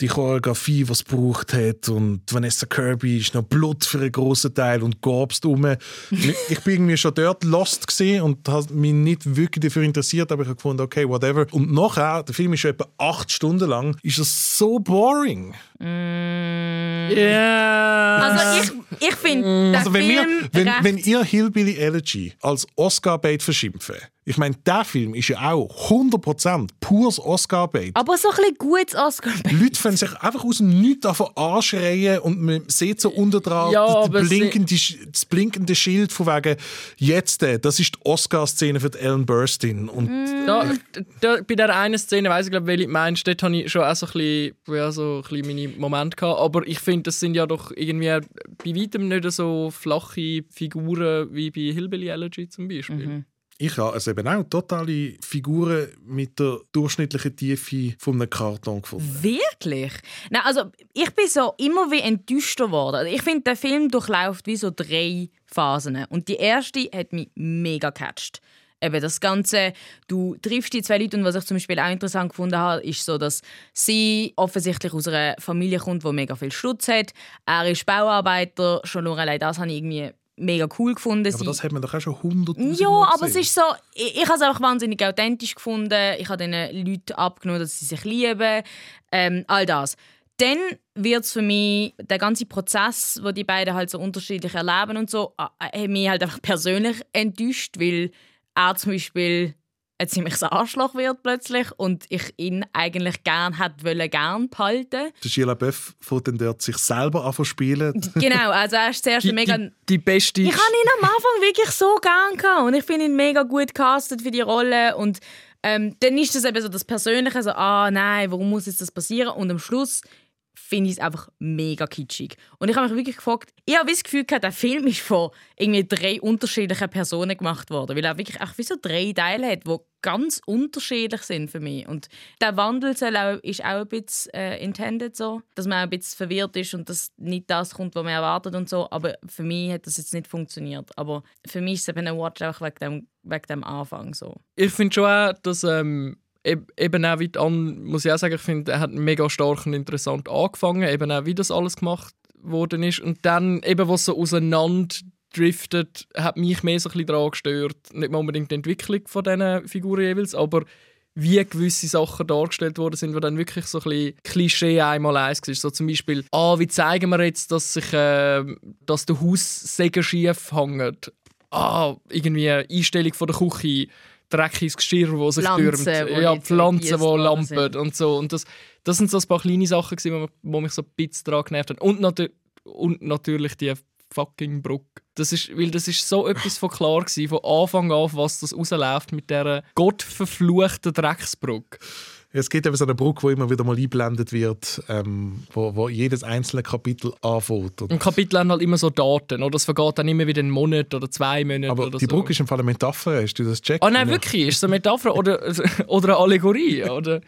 die Choreografie, die es gebraucht hat und Vanessa Kirby ist noch Blut für einen grossen Teil und gabst um. ich bin irgendwie schon dort lost gesehen und habe mich nicht wirklich dafür interessiert, aber ich habe gefunden, okay, whatever. Und nachher, der Film ist schon etwa acht Stunden lang, ist das so boring. Mm. Yeah. Also ich, finde, Also wenn, wir, wenn, wenn ihr Hillbilly Elegy als Oscar-Bait verschimpfen, ich meine, der Film ist ja auch 100% pures Oscar-Bait. Aber so ein bisschen gutes oscar Leute fangen sich einfach aus dem Nichts davon anschreien und man sieht so unter dran Ja, das, blinkende, das blinkende Schild von wegen «Jetzt, äh, das ist die Oscar-Szene für die Ellen Burstyn». Und Da, da, bei der einen Szene, weiss ich glaube, welche du meinst, dort hatte ich schon auch so ein bisschen, ja, so ein bisschen meine Momente gehabt. Aber ich finde, das sind ja doch irgendwie bei weitem nicht so flache Figuren wie bei Hillbilly Elegy zum Beispiel. Ich habe also eben auch totale Figuren mit der durchschnittlichen Tiefe von einem Karton gefunden. Wirklich? Nein, also ich bin so immer wie enttäuschter geworden. Also, ich finde, der Film durchläuft wie so drei Phasen. Und die erste hat mich mega gecatcht. Eben das Ganze, du triffst die zwei Leute und was ich zum Beispiel auch interessant gefunden habe, ist so, dass sie offensichtlich aus einer Familie kommt, die mega viel Stutz hat. Er ist Bauarbeiter, schon nur allein das habe ich irgendwie mega cool gefunden. Aber das hat man doch auch schon hunderttausend ja, Mal aber es gesehen. ist so, ich, ich habe es einfach wahnsinnig authentisch gefunden. Ich habe diesen Leuten abgenommen, dass sie sich lieben. Ähm, all das. Dann wird es für mich, der ganze Prozess, wo die beiden halt so unterschiedlich erleben und so, äh, hat mich halt einfach persönlich enttäuscht, weil er zum Beispiel ein ziemliches Arschloch wird plötzlich und ich ihn eigentlich gern hätte wollen, gern behalten. Der Gilles Boeuf fängt dann dort sich selber an spielen. Genau, also er ist zuerst Die, mega... die, die beste. Ich habe ihn am Anfang wirklich so gern gehabt und ich finde ihn mega gut castet für die Rolle und ähm, dann ist das eben so das Persönliche, so ah nein, warum muss jetzt das passieren? Und am Schluss finde ich es einfach mega kitschig. Und ich habe mich wirklich gefragt, ich habe das Gefühl gehabt, der Film ist von irgendwie drei unterschiedlichen Personen gemacht worden, weil er wirklich auch wie so drei Teile hat, die ganz unterschiedlich sind für mich. Und der Wandel soll auch, ist auch ein bisschen äh, intended so, dass man auch ein bisschen verwirrt ist und dass nicht das kommt, was man erwartet und so. Aber für mich hat das jetzt nicht funktioniert. Aber für mich ist es eben ein Watch auch wegen dem, wegen dem Anfang so. Ich finde schon auch, dass ähm, eben auch wie An, muss ich auch sagen, ich finde, er hat mega stark und interessant angefangen, eben auch wie das alles gemacht worden ist und dann eben was so auseinander driftet, hat mich mehr so ein bisschen daran gestört, nicht mal unbedingt die Entwicklung von diesen Figuren jeweils, aber wie gewisse Sachen dargestellt worden sind, wo dann wirklich so ein bisschen Klischee einmal eins war. So zum Beispiel, ah, wie zeigen wir jetzt, dass sich, äh, dass der Haussegen schief hängt? Ah, irgendwie Einstellung von der Küche, dreckiges Geschirr, das sich Pflanzen, türmt. wo Ja, Pflanzen, die lampen und so. Und das, das sind so ein paar kleine Sachen, gewesen, die mich- die mich so ein bisschen daran genervt haben. Und, natür und natürlich die fucking Brücke. Das ist, weil das ist so etwas von klar gewesen, von Anfang an, was das rausläuft mit dieser gottverfluchten Drecksbrücke. Es gibt eben so eine Brücke, die immer wieder mal eingeblendet wird, ähm, wo, wo jedes einzelne Kapitel anfängt. Und Und Kapitel haben halt immer so Daten, oder? Es vergeht dann immer wieder einen Monat oder zwei Monate aber oder die so. Brücke ist im Fall eine Metapher, hast du das checkt? Ah nein, wirklich? Ist es eine Metapher oder, oder eine Allegorie? Oder?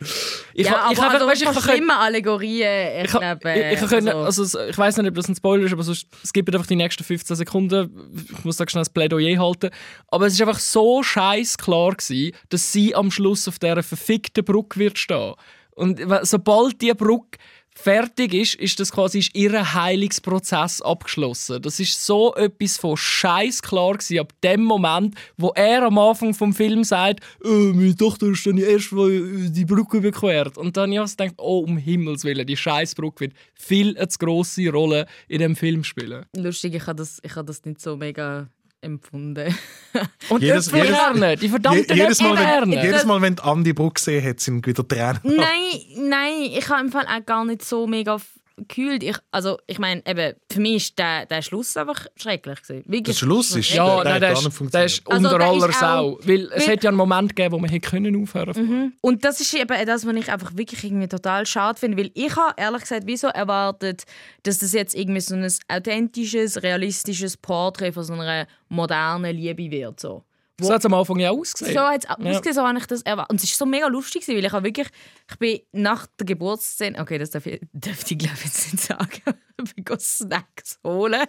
Ich ja, ha- aber ich habe- also, weißt du, ich schlimmen Allegorien, ich, Ich, ha- glaube... ich, ich, kann- also- also, ich weiß nicht, ob das ein Spoiler ist, aber sonst, es gibt einfach die nächsten 15 Sekunden. Ich muss da schnell das Plädoyer halten. Aber es ist einfach so scheiß klar gewesen, dass sie am Schluss auf dieser verfickten Brücke wird stehen. Und sobald die Brücke fertig ist, ist das quasi ist ihr Heilungsprozess abgeschlossen. Das ist so etwas von scheiß klar ab dem Moment, wo er am Anfang vom Film sagt, äh, meine Tochter ist dann erst mal die Brücke überquert. Und dann habe ich gedacht, oh um Himmels willen, die scheiß Brücke wird viel zu grosse Rolle in dem Film spielen. Lustig, ich habe das, ich habe das nicht so mega empfunden. Und Jedes- jedes- lernen, die verdammten Je, jedes, Mal, wenn, lernen. jedes Mal, wenn Andi Brücke gesehen hat, sind wieder Tränen. nein, nein, ich habe im Fall auch gar nicht so mega gekühlt. Ich, also, ich meine, eben, für mich ist der, der Schluss einfach schrecklich. Gewesen. Wirklich Der Schluss ist- ja, der der gar nicht ist, der ist Also, unter der aller ist auch- Sau. Weil es hätte ja einen Moment gegeben, wo man hätte können aufhören können. Und das ist eben das, was ich einfach wirklich irgendwie total schade finde, weil ich habe ehrlich gesagt wieso erwartet, dass das jetzt irgendwie so ein authentisches, realistisches Porträt von so einer modernen Liebe wird. So. So hat es am Anfang ja ausgesehen. So hat es ausgesehen, so habe ich das erwartet. Und es ist so mega lustig, gewesen, weil ich habe wirklich, ich bin nach der Geburtsszene, okay, das darf ich, darf ich glaube ich jetzt nicht sagen, ich bin go Snacks holen.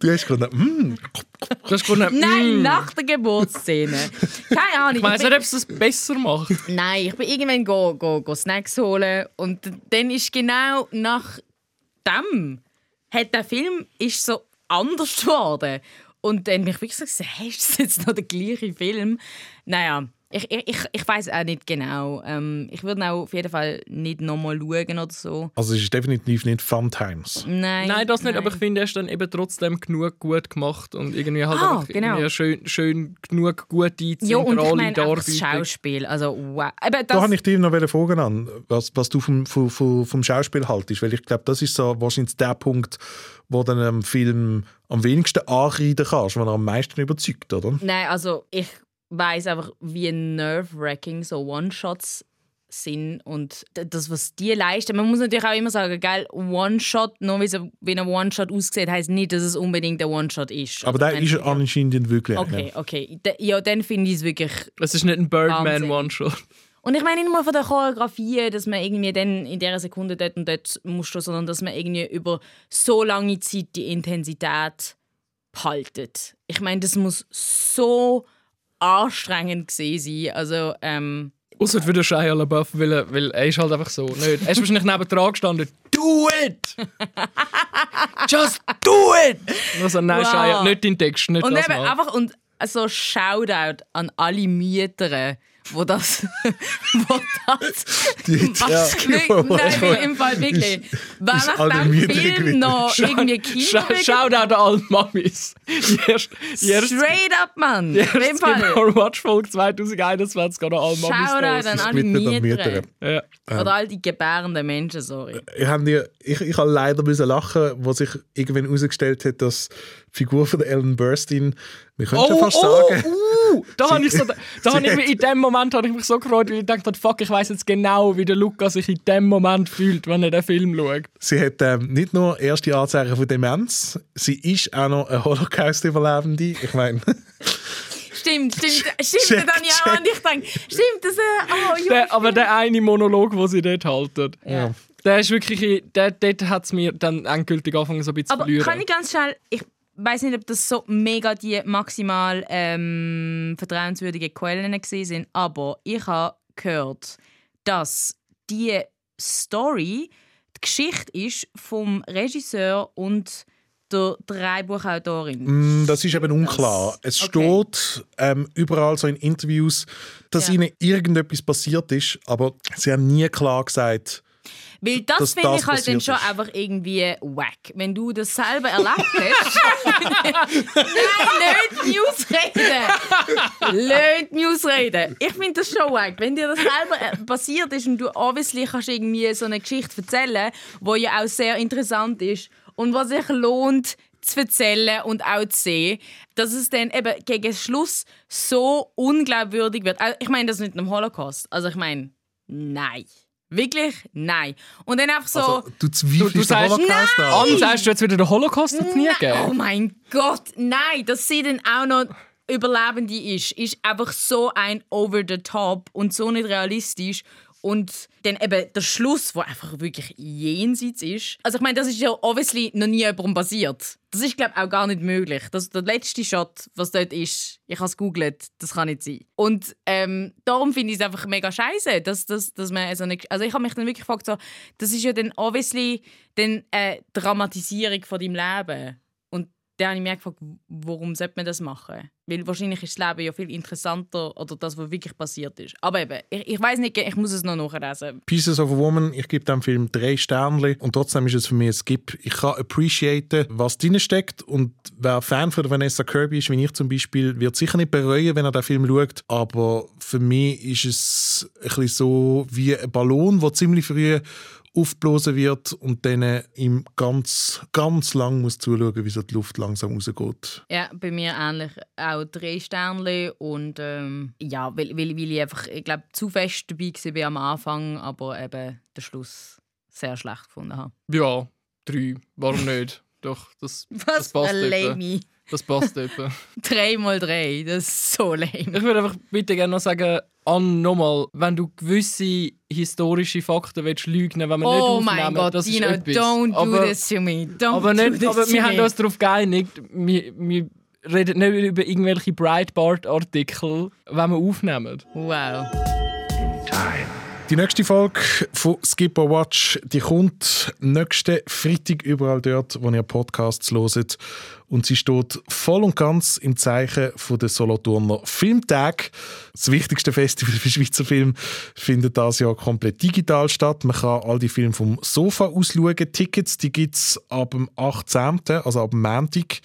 Du hast gerade mm, Du hast Nein, mm. nach der Geburtsszene. Keine Ahnung. Ich weiss bin- nicht, ob es das besser macht. Nein, ich bin irgendwann go, go, go Snacks holen und dann ist genau nach dem hat der Film ist so anders geworden und dann bin ich wirklich so gesagt, hey, ist das jetzt noch der gleiche Film? Naja, ich, ich, ich, weiß auch nicht genau. Ähm, ich würde auch auf jeden Fall nicht nochmal schauen oder so. Also es ist definitiv nicht Fun Times. Nein, Nein, das nicht, aber ich finde, er ist dann eben trotzdem genug gut gemacht und irgendwie halt Ah, genau. irgendwie schön, schön genug gute, ja, und ich zentrale meine auch das. Schauspiel. Also, wow. Aber Da habe ich dir noch fragen an, was, was du vom, vom, vom, Schauspiel haltest, weil ich glaube, das ist so wahrscheinlich der Punkt, wo dann einem Film am wenigsten anreiten kannst, wenn er am meisten überzeugt, oder? Nein, also ich weiß einfach, wie nerve-wracking so One-Shots sind und das, was die leisten. Man muss natürlich auch immer sagen, geil, One-Shot, nur wie, ein One-Shot aussieht, heißt nicht, dass es unbedingt ein One-Shot ist. Aber Also, der ist anscheinend wirklich Okay, okay. Ja, dann finde ich es wirklich. Es ist nicht ein Birdman Wahnsinn. One-Shot. Und ich meine nicht nur von der Choreografie, dass man irgendwie dann in dieser Sekunde dort und dort musst, sondern dass man irgendwie über so lange Zeit die Intensität behaltet. Ich meine, das muss so anstrengend gewesen sein. Also, ähm, Außer für den Shia LaBeouf, weil, er- weil er ist halt einfach so. Nicht. Er ist wahrscheinlich neben dran gestanden. Do it! Just do it! Also, nein, Wow. Shia, nicht dein Text, nicht und das eben mal. einfach und so Shoutout an alle Mütter, wo das, wo das Die- Was? Ja. Nein, wirklich, im Fall wirklich. Mütter Film noch irgendwie Kinder Schau, an alle Mamis. Erste, Straight up, Mann. erste Fall. Watch Folge 2021 an alle Mamis. Shoutout an draussen. alle. Mütter. Ja. Oder all die gebärenden Menschen, sorry. Ich, dir, ich, ich habe leider müssen lachen, wo sich irgendwann herausgestellt hat, dass Figur von der Ellen Burstyn, wir können schon fast sagen, uh, da habe ich so, da habe ich mich, in dem Moment habe ich mich so gefreut, weil ich dachte, fuck, ich weiß jetzt genau, wie der Luca sich in dem Moment fühlt, wenn er den Film schaut. sie hat ähm, nicht nur erste Anzeichen von Demenz, sie ist auch noch eine Holocaust-Überlebende. Ich meine, Stimmt, stimmt, stimmt, Check, dann ja. Und ich denke, stimmt, das, äh, oh, Junge, Der, aber der eine Monolog, den sie dort halten, Ja. der ist wirklich, der, dort hat es mir dann endgültig angefangen, so ein bisschen zu Aber verlieren. kann ich ganz schnell, ich weiß nicht, ob das so mega die maximal ähm, vertrauenswürdigen Quellen gewesen sind, aber ich habe gehört, dass die Story die Geschichte ist vom Regisseur und der Drehbuchautorin. mm, das ist eben unklar. Es Okay. steht ähm, überall so in Interviews, dass Ja. ihnen irgendetwas passiert ist, aber sie haben nie klar gesagt, Weil das dass finde das ich halt dann schon ist. einfach irgendwie wack. Wenn du das selber erlebt hast. Nein, nicht News reden! Nicht News reden. Ich finde das schon wack. Wenn dir das selber äh, passiert ist und du obviously kannst irgendwie so eine Geschichte erzählen, die ja auch sehr interessant ist und was sich lohnt zu erzählen und auch zu sehen, dass es dann eben gegen Schluss so unglaubwürdig wird. Also, Ich meine das nicht im Holocaust. Also ich meine, nein. Wirklich? Nein. Und dann einfach so... also, du zweifelst Du- du den sagst- Holocaust an. Anne, sagst du jetzt wieder, der Holocaust hat es nie Nein, Oh mein Gott, nein, dass sie dann auch noch Überlebende ist, ist einfach so ein over the top und so nicht realistisch. Und dann eben der Schluss, wo einfach wirklich jenseits ist. Also ich meine, das ist ja obviously noch nie jemandem passiert. Das ist, glaube ich, auch gar nicht möglich. Das, der letzte Shot, was dort ist, ich habe es googelt, das kann nicht sein. Und ähm, darum finde ich es einfach mega scheiße, dass, dass, dass man so eine... Also ich habe mich dann wirklich gefragt, so, das ist ja dann obviously dann eine Dramatisierung von deinem Leben. Und dann habe ich mir gefragt, warum sollte man das machen? Weil wahrscheinlich ist das Leben ja viel interessanter oder das, was wirklich passiert ist. Aber eben, ich, ich weiß nicht, ich muss es noch nachlesen. Pieces of a Woman, ich gebe dem Film drei Sterne und trotzdem ist es für mich ein Skip. Ich kann appreciaten, was drin steckt und wer Fan von Vanessa Kirby ist, wie ich zum Beispiel, wird sicher nicht bereuen, wenn er den Film schaut, aber für mich ist es ein bisschen so wie ein Ballon, der ziemlich früh aufgeblasen wird und dann ihm ganz, ganz lang muss zuschauen, wie so die Luft langsam rausgeht. Ja, bei mir ähnlich auch drei Sterne und ähm, ja, weil, weil, weil ich einfach, ich glaube, zu fest dabei war am Anfang, aber eben den Schluss sehr schlecht gefunden habe. Ja, drei. Warum nicht? Doch, das, das Was passt ein etwa. Lamy. Das passt etwa. 3 mal 3, das ist so lame. Ich würde einfach bitte gerne noch sagen, Ann, nochmal, wenn du gewisse historische Fakten willst lügen wenn wir oh nicht mein aufnehmen, Gott, das ist Dino, etwas. don't aber, do this to me. Don't aber do nicht, this aber to wir me. haben uns darauf geeinigt, wir, wir reden nicht über irgendwelche Breitbart-Artikel, wenn wir aufnehmen. Wow. Die nächste Folge von Skip or Watch, die kommt nächsten Freitag überall dort, wo ihr Podcasts loset und sie steht voll und ganz im Zeichen von der Solothurner Filmtag. Das wichtigste Festival für Schweizer Film findet das Jahr komplett digital statt. Man kann all die Filme vom Sofa aus schauen. Tickets, die gibt es ab dem 18., also ab dem Montag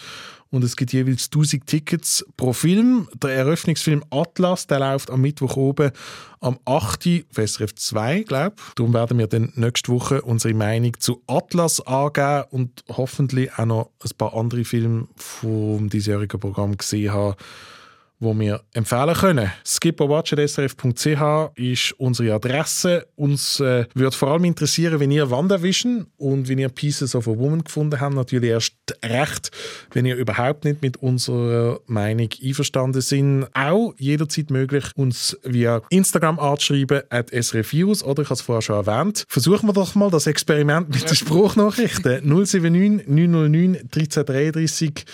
und es gibt jeweils 1000 Tickets pro Film. Der Eröffnungsfilm Atlas, der läuft am Mittwoch oben am 8. auf SRF 2, glaube ich. Darum werden wir dann nächste Woche unsere Meinung zu Atlas angeben und hoffentlich auch noch ein paar andere Filme vom diesjährigen Programm gesehen haben, wo wir empfehlen können. skipperwatch.srf.ch ist unsere Adresse. Uns äh, würde vor allem interessieren, wenn ihr WandaVision und wenn ihr Pieces of a Woman gefunden habt. Natürlich erst recht, wenn ihr überhaupt nicht mit unserer Meinung einverstanden sind. Auch jederzeit möglich, uns via Instagram anzuschreiben, at srfvirus oder ich habe es vorher schon erwähnt. Versuchen wir doch mal das Experiment mit den Spruchnachrichten. 079 909 1333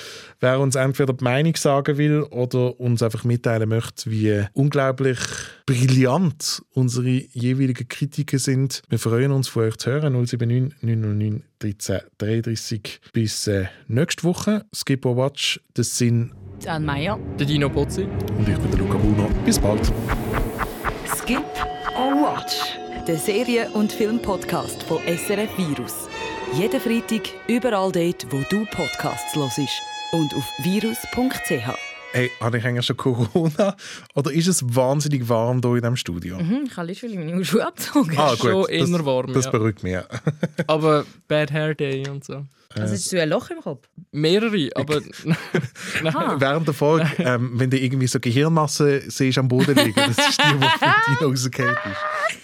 wer uns entweder die Meinung sagen will oder uns einfach mitteilen möchte, wie unglaublich brillant unsere jeweiligen Kritiken sind. Wir freuen uns, von euch zu hören. 079 909 1333. Bis äh, nächste Woche. Skip or Watch, das sind Anne Meyer. Der Dino Pozzi. und ich bin der Luca Bruno. Bis bald. Skip or Watch, der Serien- und Filmpodcast von SRF Virus. Jeden Freitag überall dort, wo du Podcasts hörst. Und auf virus.ch. Hey, habe ich eigentlich schon Corona? Oder ist es wahnsinnig warm hier in diesem Studio? Mhm, ich habe literally meine Schuhe abgezogen. Ah, Schon gut. eher das, warm, Das ja. beruhigt mich. ja. Aber Bad Hair Day und so. Also hast du ein Loch im Kopf? Mehrere, aber. Ah. Während der Folge, ähm, wenn du irgendwie so Gehirnmasse siehst am Boden liegen, das ist die, die für Dino rausgefallen ist.